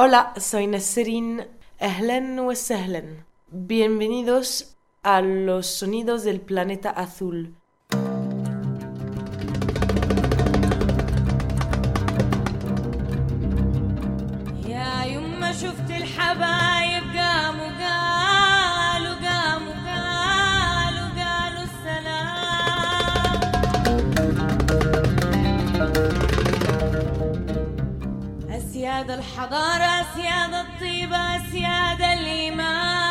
Hola, soy. Ahlan wa sahlan. Bienvenidos a los sonidos del planeta azul. سياد الحضارة سيادة الطيبة سيادة الإيمان.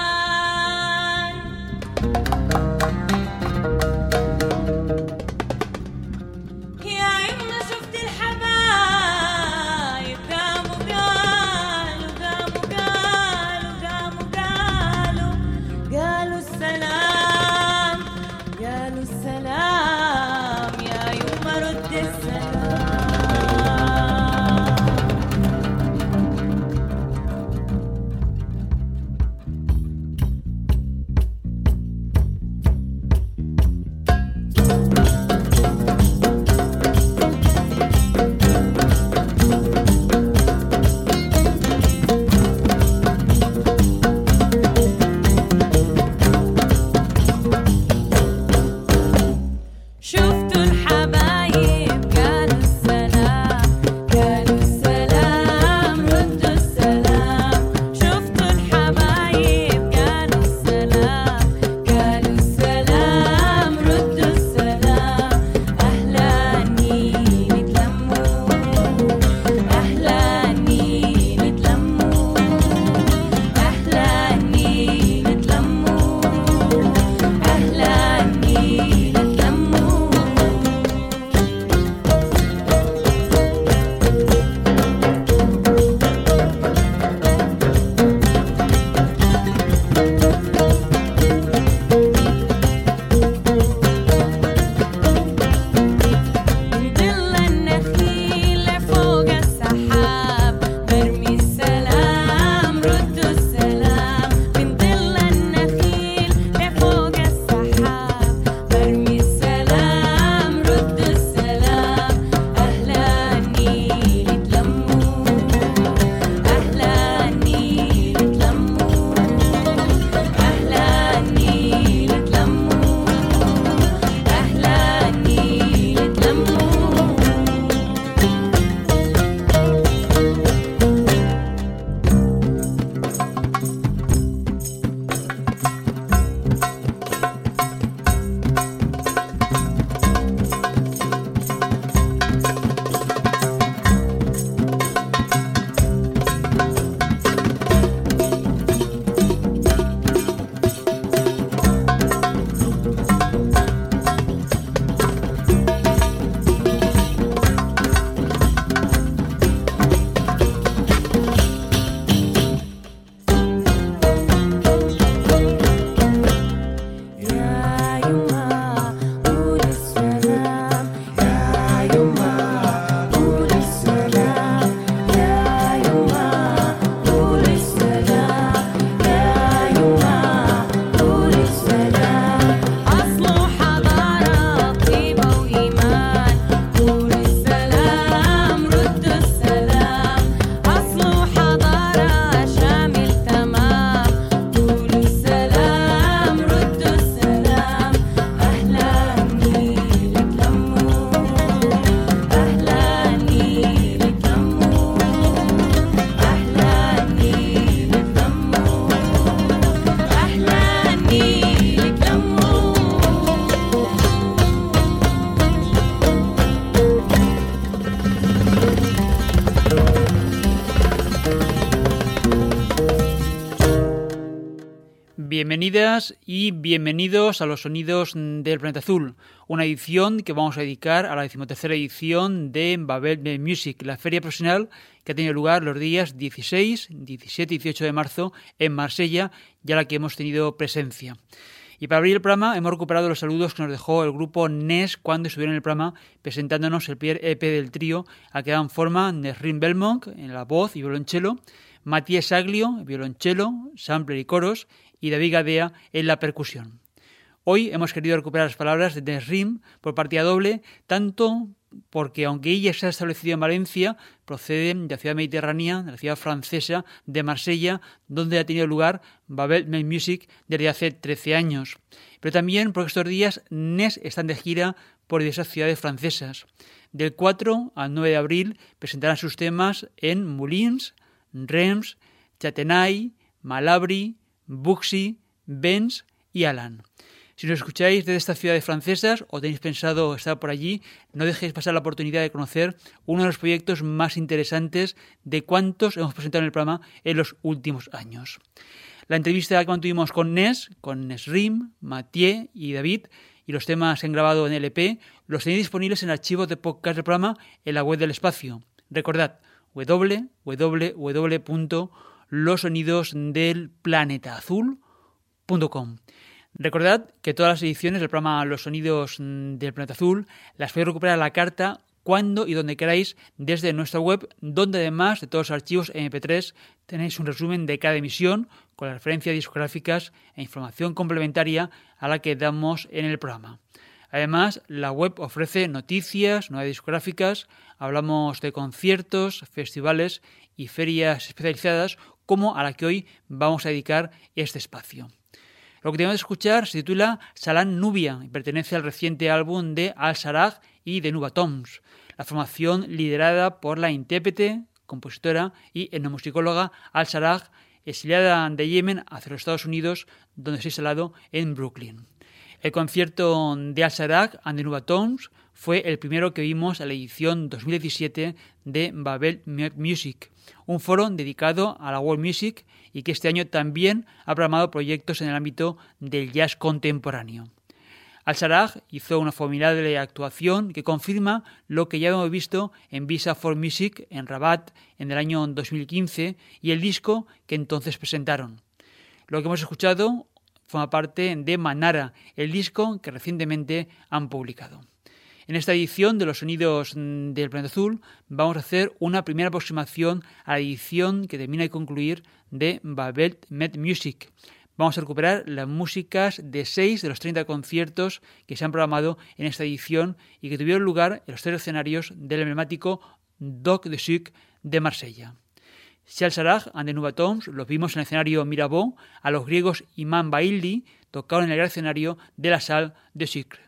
Bienvenidas y bienvenidos a los sonidos del planeta azul, una edición que vamos a dedicar a la decimotercera edición de Babel Music, la feria profesional que ha tenido lugar los días 16, 17 y 18 de marzo en Marsella, ya la que hemos tenido presencia. Y para abrir el programa hemos recuperado los saludos que nos dejó el grupo NES cuando estuvieron en el programa presentándonos el primer EP del trío al que dan forma Nesrin Belmont en la voz y violonchelo, Matías Aglio, violonchelo, sampler y coros, y David Gadea en la percusión. Hoy hemos querido recuperar las palabras de Nesrim por partida doble, tanto porque aunque ella se ha establecido en Valencia, procede de la ciudad mediterránea, de la ciudad francesa de Marsella, donde ha tenido lugar Babel Music desde hace 13 años. Pero también porque estos días Nes están de gira por diversas ciudades francesas. Del 4 al 9 de abril presentarán sus temas en Moulins, Reims, Châtenay, Malabry, Buxi, Benz y Alan. Si nos escucháis desde estas ciudades francesas o tenéis pensado estar por allí, no dejéis pasar la oportunidad de conocer uno de los proyectos más interesantes de cuantos hemos presentado en el programa en los últimos años. La entrevista que mantuvimos con Nes, con Nesrim, Mathieu y David, y los temas en grabado en LP, los tenéis disponibles en archivos de podcast del programa en la web del espacio. Recordad, www los sonidos del planeta azul.com. Recordad que todas las ediciones del programa Los Sonidos del Planeta Azul las podéis recuperar a la carta cuando y donde queráis desde nuestra web, donde además de todos los archivos MP3 tenéis un resumen de cada emisión con las referencias discográficas e información complementaria a la que damos en el programa. Además, la web ofrece noticias, nuevas discográficas, hablamos de conciertos, festivales y ferias especializadas como a la que hoy vamos a dedicar este espacio. Lo que tenemos que escuchar se titula Salan Nubia y pertenece al reciente álbum de Al-Saraj y de Nuba Toms, la formación liderada por la intérprete, compositora y etnomusicóloga Al-Saraj, exiliada de Yemen hacia los Estados Unidos, donde se ha instalado en Brooklyn. El concierto de Al-Saraj and the Nuba Toms fue el primero que vimos a la edición 2017 de Babel Music, un foro dedicado a la world music y que este año también ha programado proyectos en el ámbito del jazz contemporáneo. Al-Saraj hizo una formidable actuación que confirma lo que ya hemos visto en Visa for Music en Rabat en el año 2015 y el disco que entonces presentaron. Lo que hemos escuchado forma parte de Manara, el disco que recientemente han publicado. En esta edición de los sonidos mm, del planeta azul vamos a hacer una primera aproximación a la edición que termina de concluir de Babel Met Music. Vamos a recuperar las músicas de seis de los 30 conciertos que se han programado en esta edición y que tuvieron lugar en los tres escenarios del emblemático Doc de Suc de Marsella. Charles Saraj and the Nubatoms los vimos en el escenario Mirabeau, a los griegos Imán Baildi tocaron en el gran escenario de la Salle de Sucre.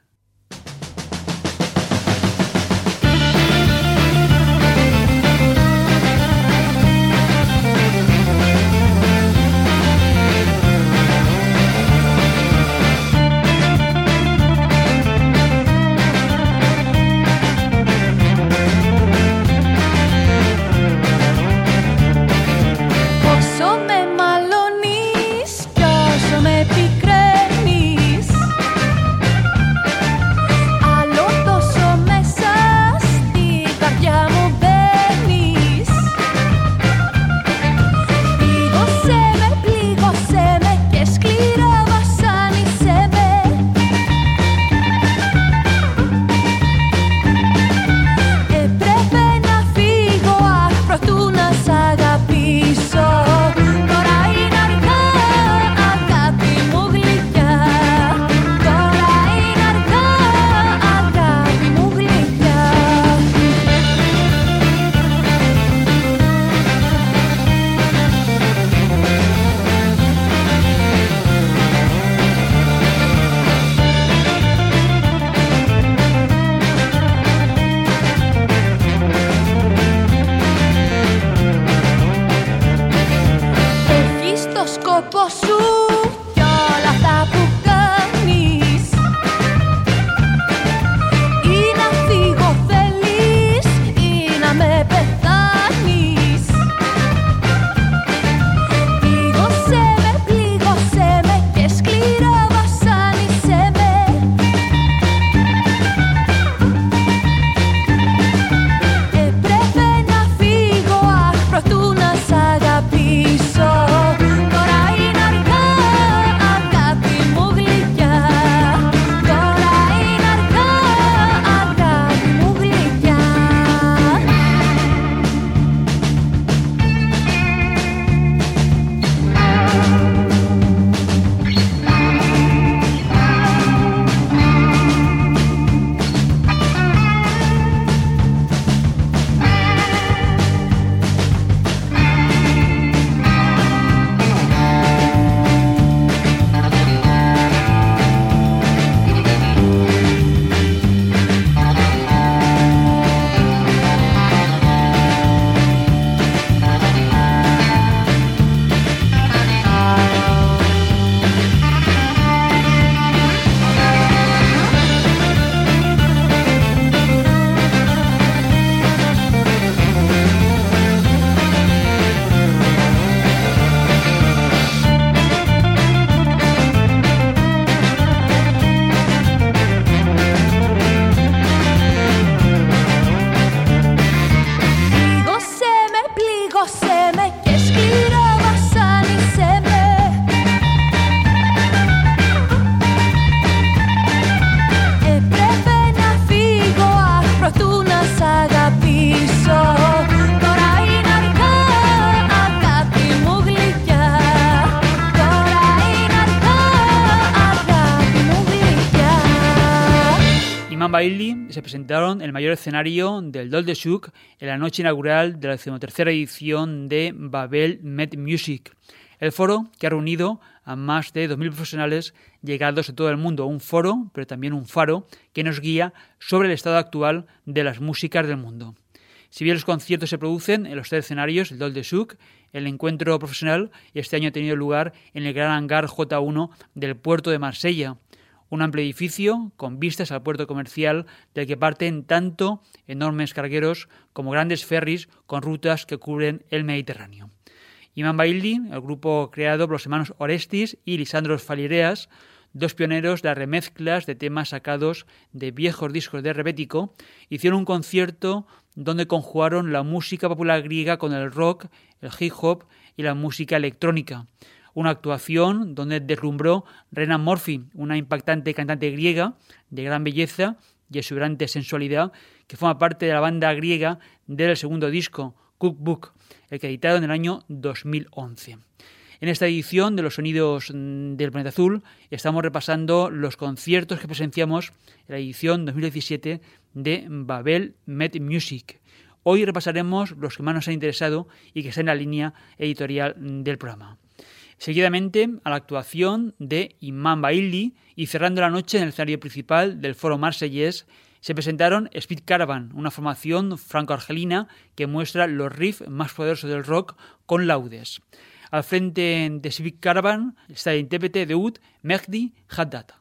Se presentaron en el mayor escenario del Dol de Souk en la noche inaugural de la decimotercera edición de Babel Met Music, el foro que ha reunido a más de 2.000 profesionales llegados de todo el mundo, un foro, pero también un faro que nos guía sobre el estado actual de las músicas del mundo. Si bien los conciertos se producen en los tres escenarios, el Dol de Souk, el encuentro profesional este año ha tenido lugar en el gran hangar J1 del puerto de Marsella, un amplio edificio con vistas al puerto comercial del que parten tanto enormes cargueros como grandes ferries con rutas que cubren el Mediterráneo. Imán Baildi, el grupo creado por los hermanos Orestis y Lisandros Falireas, dos pioneros de las remezclas de temas sacados de viejos discos de rebético, hicieron un concierto donde conjugaron la música popular griega con el rock, el hip hop y la música electrónica. Una actuación donde deslumbró Renan Murphy, una impactante cantante griega de gran belleza y exuberante sensualidad, que forma parte de la banda griega del segundo disco, Cookbook, el que editado en el año 2011. En esta edición de los sonidos mm, del planeta azul estamos repasando los conciertos que presenciamos en la edición 2017 de Babel Met Music. Hoy repasaremos los que más nos han interesado y que están en la línea editorial del programa. Seguidamente a la actuación de Imam Bailey y cerrando la noche en el escenario principal del foro Marsellés se presentaron Speed Caravan, una formación franco-argelina que muestra los riffs más poderosos del rock con laudes. Al frente de Speed Caravan está el intérprete de Ud, Mehdi Haddad.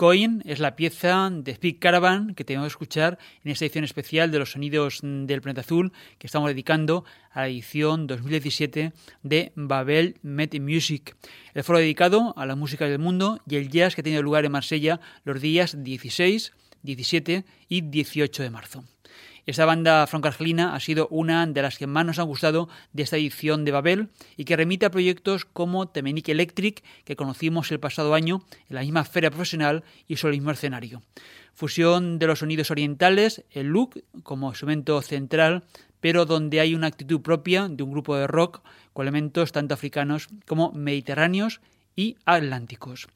Going es la pieza de Speed Caravan que tenemos que escuchar en esta edición especial de los sonidos del planeta azul que estamos dedicando a la edición 2017 de Babel Met Music, el foro dedicado a la música del mundo y el jazz que ha tenido lugar en Marsella los días 16, 17 y 18 de marzo. Esta banda franco-argelina ha sido una de las que más nos han gustado de esta edición de Babel y que remite a proyectos como Temenique Electric, que conocimos el pasado año en la misma feria profesional y sobre el mismo escenario. Fusión de los sonidos orientales, el look como instrumento central, pero donde hay una actitud propia de un grupo de rock con elementos tanto africanos como mediterráneos y atlánticos.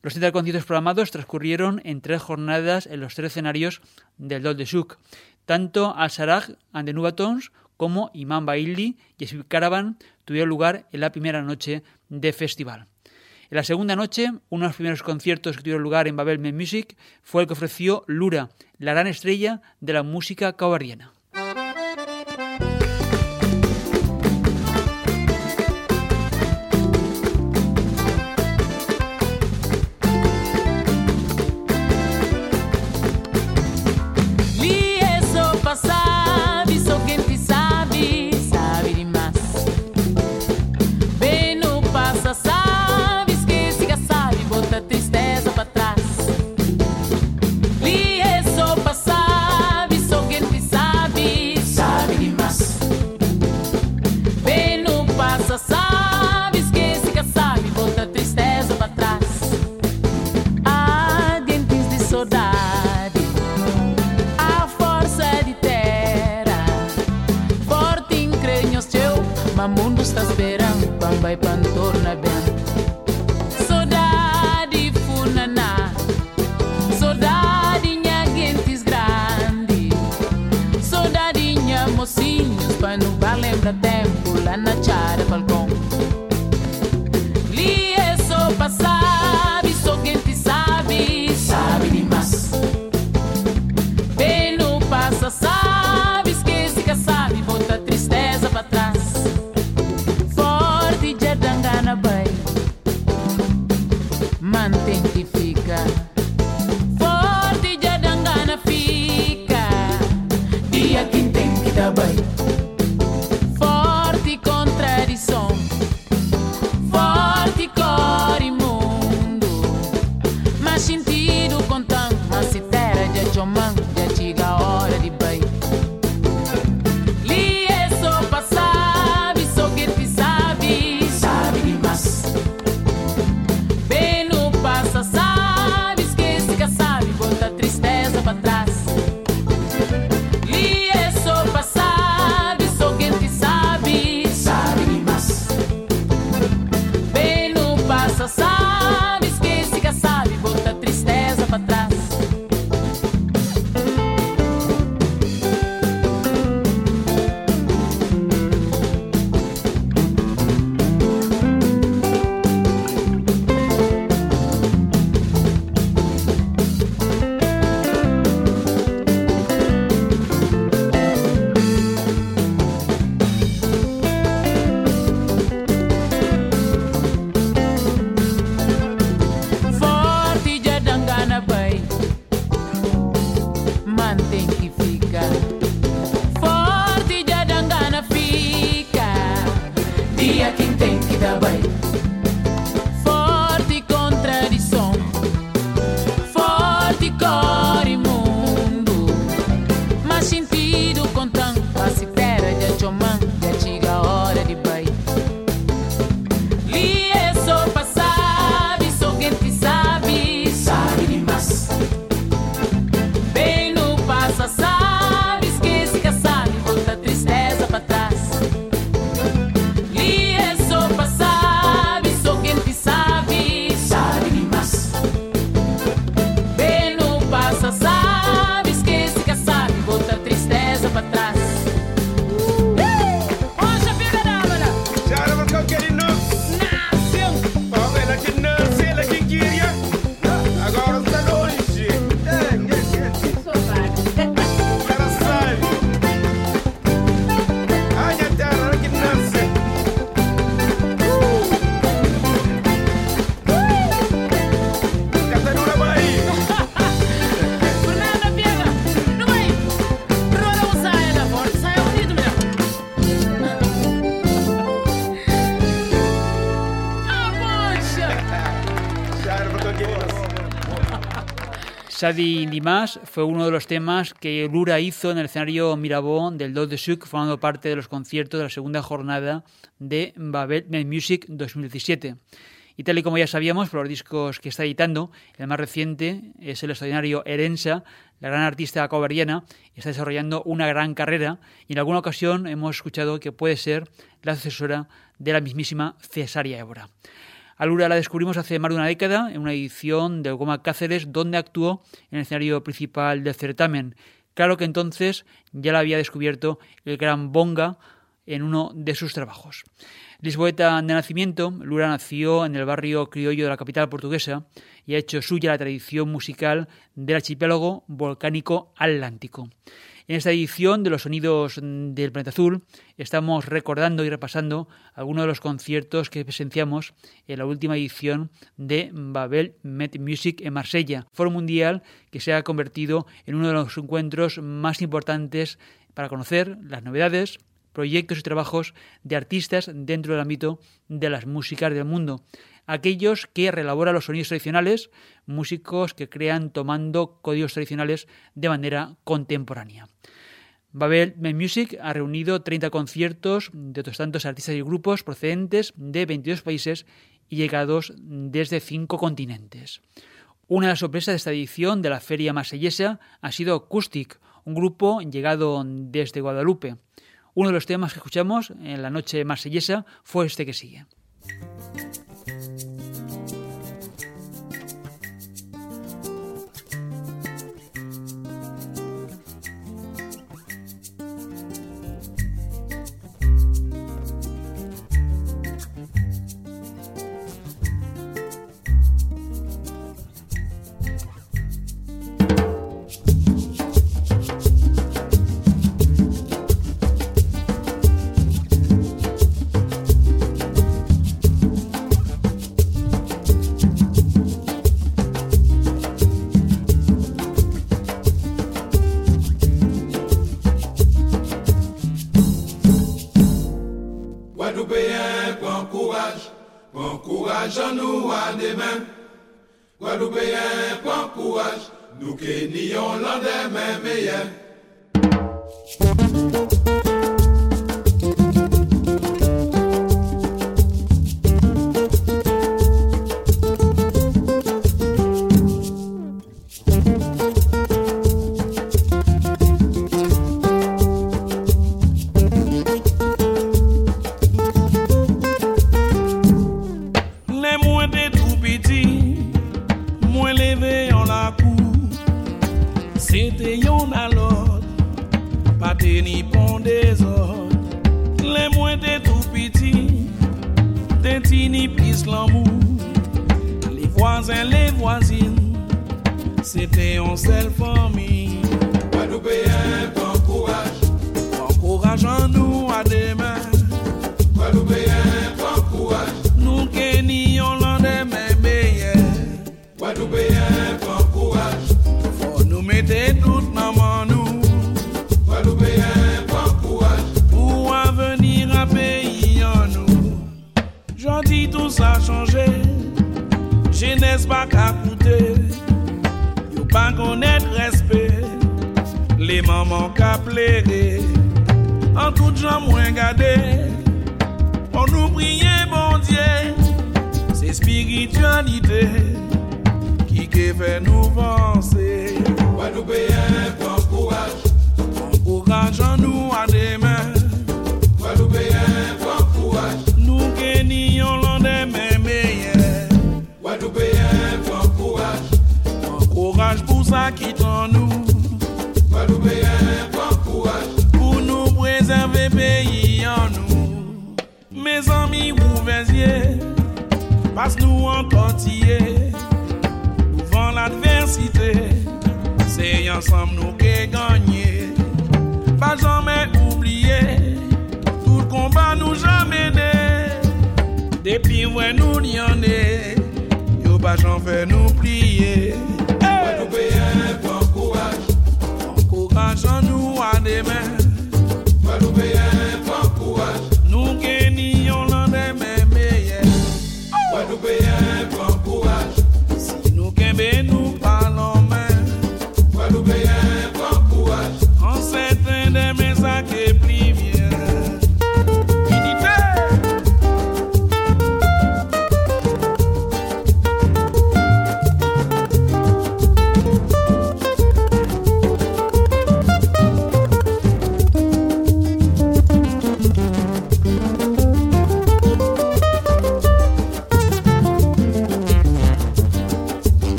Los 30 conciertos programados transcurrieron en tres jornadas en los tres escenarios del Dol de Souk. Tanto Al-Saraj and the Nubatons como Imam Bailey y Speed Caravan tuvieron lugar en la primera noche de festival. En la segunda noche, uno de los primeros conciertos que tuvieron lugar en Babel Music fue el que ofreció Lura, la gran estrella de la música cabarriana. mundo está esperando, pambai pantorna bem. Saudade funaná, saudade nha gentes grande, saudade nha mocinhos, pra não lembra tempo lá na chara balcão. Sadi Dimas fue uno de los temas que Lura hizo en el escenario Mirabón del 2 de Suk, formando parte de los conciertos de la segunda jornada de Babel Music 2017. Y tal y como ya sabíamos por los discos que está editando, el más reciente es el extraordinario Erensa, la gran artista coveriana, está desarrollando una gran carrera y en alguna ocasión hemos escuchado que puede ser la sucesora de la mismísima Cesaria Évora. Alura la descubrimos hace más de una década en una edición de Goma Cáceres donde actuó en el escenario principal del certamen. Claro que entonces ya la había descubierto el gran Bonga en uno de sus trabajos. Lisboeta de nacimiento, Lura nació en el barrio criollo de la capital portuguesa y ha hecho suya la tradición musical del archipiélago volcánico atlántico. En esta edición de los sonidos del planeta azul estamos recordando y repasando algunos de los conciertos que presenciamos en la última edición de Babel Met Music en Marsella, foro mundial que se ha convertido en uno de los encuentros más importantes para conocer las novedades, proyectos y trabajos de artistas dentro del ámbito de las músicas del mundo aquellos que relaboran los sonidos tradicionales, músicos que crean tomando códigos tradicionales de manera contemporánea. Babel Music ha reunido 30 conciertos de otros tantos artistas y grupos procedentes de 22 países y llegados desde cinco continentes. Una de las sorpresas de esta edición de la Feria Marsellesa ha sido Acoustic, un grupo llegado desde Guadalupe. Uno de los temas que escuchamos en la noche marsellesa fue este que sigue. espiritualite Ki ke fè nou vansè Wadou beyen pou an kouaj Pou an kouaj an nou an demè passe-nous en tortiller. Devant l'adversité, c'est ensemble nous qui gagnons. Pas jamais oublier, tout combat nous jamais né. Depuis ouais nous n'y en est, yo pas j'en fait nous plier. Hey! Guadeloupéen, bon courage, Encourageant nous à demain.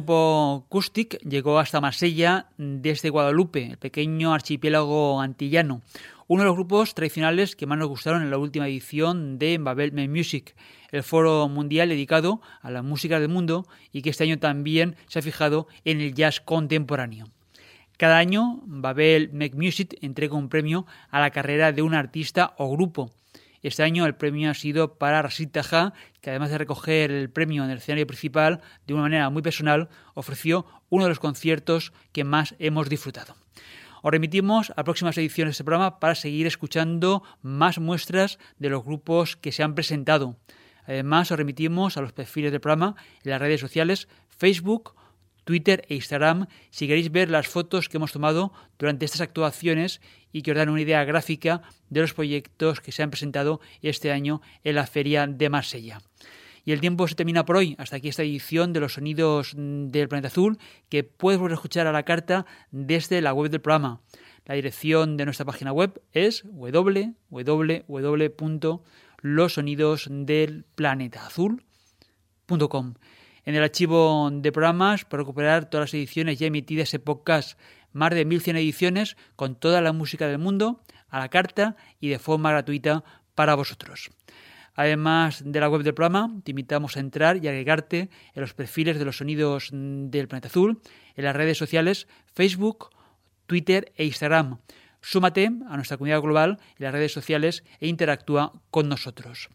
Grupo Custic llegó hasta Marsella desde Guadalupe, el pequeño archipiélago antillano, uno de los grupos tradicionales que más nos gustaron en la última edición de Babel Make Music, el foro mundial dedicado a la música del mundo y que este año también se ha fijado en el jazz contemporáneo. Cada año, Babel Make Music entrega un premio a la carrera de un artista o grupo. Este año el premio ha sido para Rashid Taha, que además de recoger el premio en el escenario principal de una manera muy personal, ofreció uno de los conciertos que más hemos disfrutado. Os remitimos a próximas ediciones de este programa para seguir escuchando más muestras de los grupos que se han presentado. Además, os remitimos a los perfiles del programa en las redes sociales Facebook, Twitter e Instagram si queréis ver las fotos que hemos tomado durante estas actuaciones y que os dan una idea gráfica de los proyectos que se han presentado este año en la Feria de Marsella. Y el tiempo se termina por hoy. Hasta aquí esta edición de los sonidos del planeta azul que puedes volver a escuchar a la carta desde la web del programa. La dirección de nuestra página web es www.losonidosdelplanetaazul.com. En el archivo de programas para recuperar todas las ediciones ya emitidas en podcast, más de 1100 ediciones con toda la música del mundo a la carta y de forma gratuita para vosotros. Además de la web del programa, te invitamos a entrar y agregarte en los perfiles de los sonidos del planeta azul, en las redes sociales Facebook, Twitter e Instagram. Súmate a nuestra comunidad global en las redes sociales e interactúa con nosotros.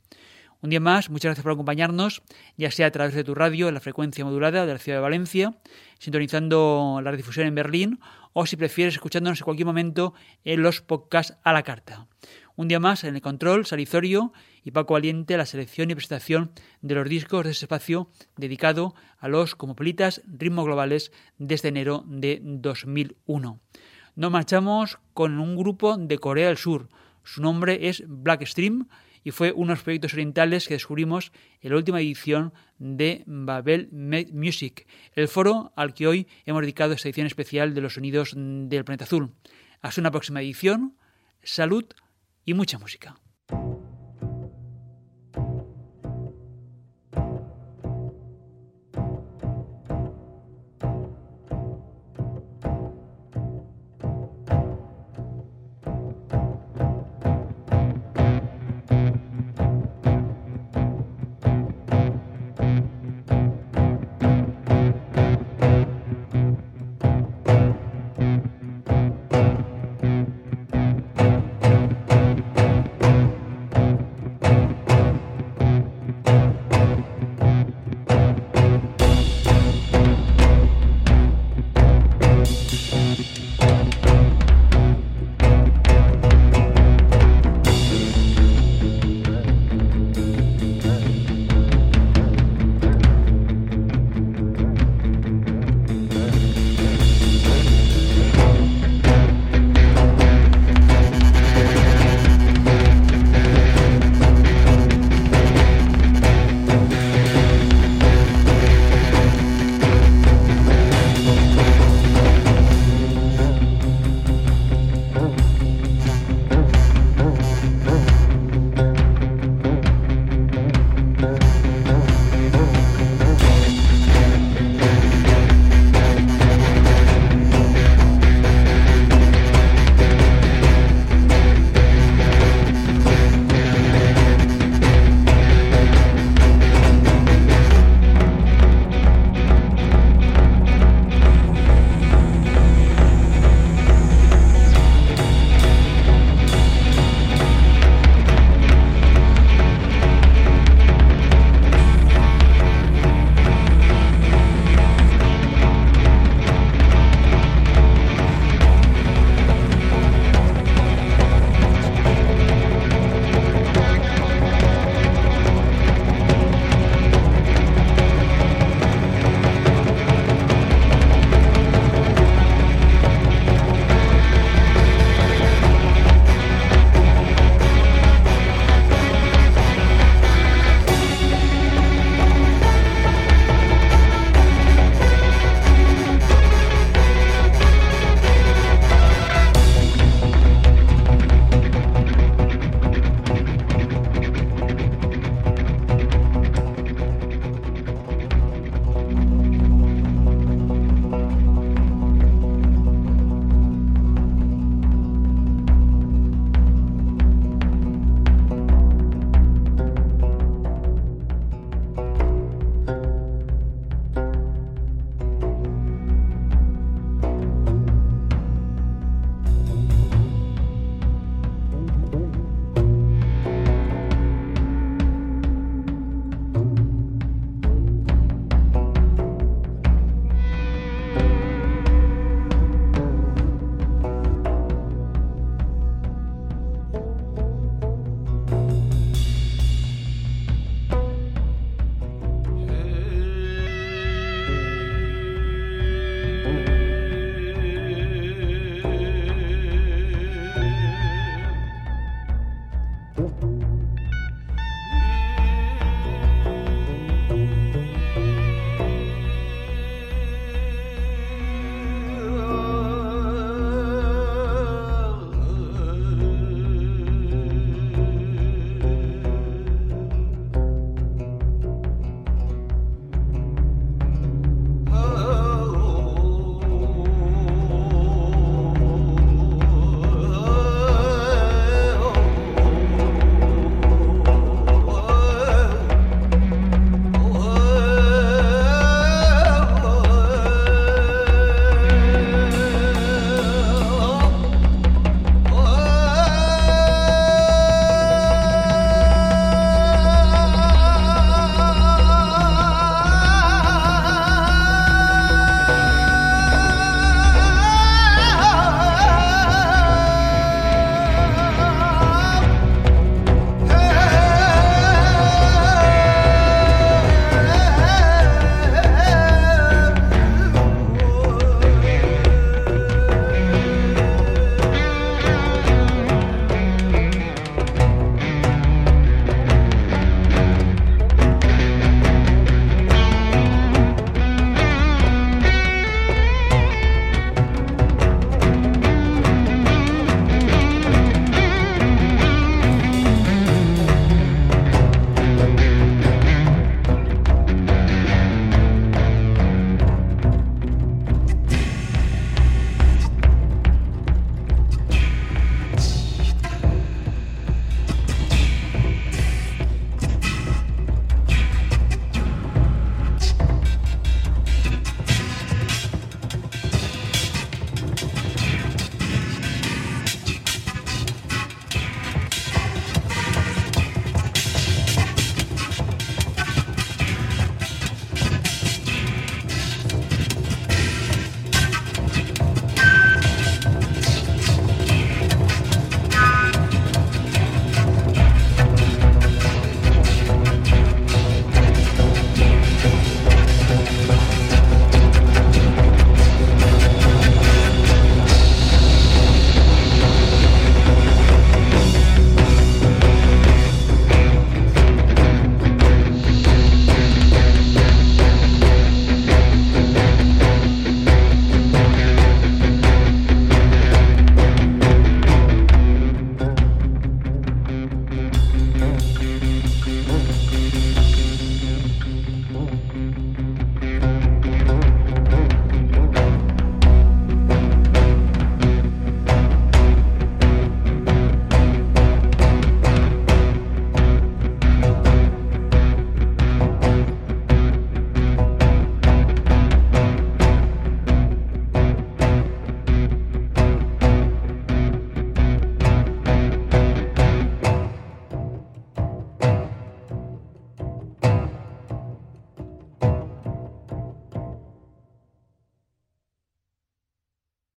Un día más, muchas gracias por acompañarnos, ya sea a través de tu radio en la frecuencia modulada de la ciudad de Valencia, sintonizando la redifusión en Berlín, o si prefieres escuchándonos en cualquier momento en los podcasts a la carta. Un día más en el control, Salizorio y Paco Valiente, la selección y presentación de los discos de ese espacio dedicado a los cosmopolitas ritmos globales desde enero de 2001. Nos marchamos con un grupo de Corea del Sur. Su nombre es Blackstream y fue uno de los proyectos orientales que descubrimos en la última edición de Babel Music, el foro al que hoy hemos dedicado esta edición especial de los sonidos del planeta azul. Hasta una próxima edición. Salud y mucha música.